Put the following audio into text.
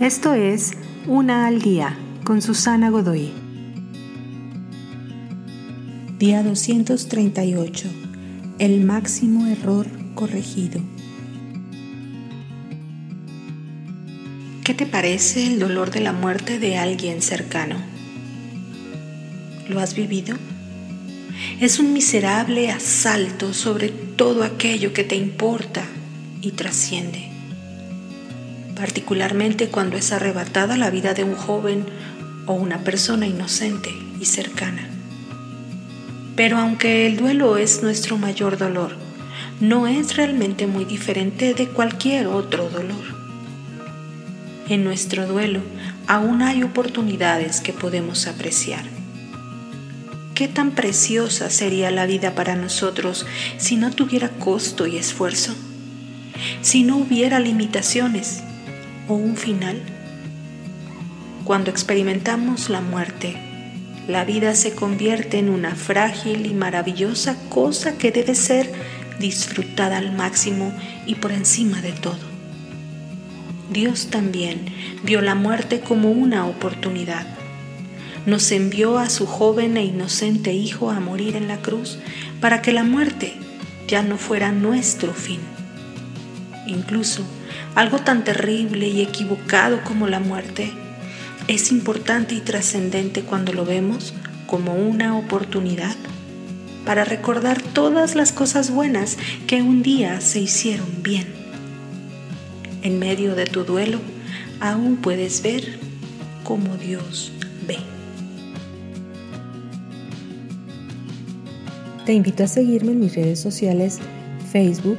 Esto es Una al Día con Susana Godoy. Día 238. El máximo error corregido. ¿Qué te parece el dolor de la muerte de alguien cercano? ¿Lo has vivido? Es un miserable asalto sobre todo aquello que te importa y trasciende particularmente cuando es arrebatada la vida de un joven o una persona inocente y cercana. Pero aunque el duelo es nuestro mayor dolor, no es realmente muy diferente de cualquier otro dolor. En nuestro duelo aún hay oportunidades que podemos apreciar. ¿Qué tan preciosa sería la vida para nosotros si no tuviera costo y esfuerzo? Si no hubiera limitaciones o un final. Cuando experimentamos la muerte, la vida se convierte en una frágil y maravillosa cosa que debe ser disfrutada al máximo y por encima de todo. Dios también vio la muerte como una oportunidad. Nos envió a su joven e inocente Hijo a morir en la cruz para que la muerte ya no fuera nuestro fin. Incluso algo tan terrible y equivocado como la muerte es importante y trascendente cuando lo vemos como una oportunidad para recordar todas las cosas buenas que un día se hicieron bien. En medio de tu duelo, aún puedes ver como Dios ve. Te invito a seguirme en mis redes sociales Facebook,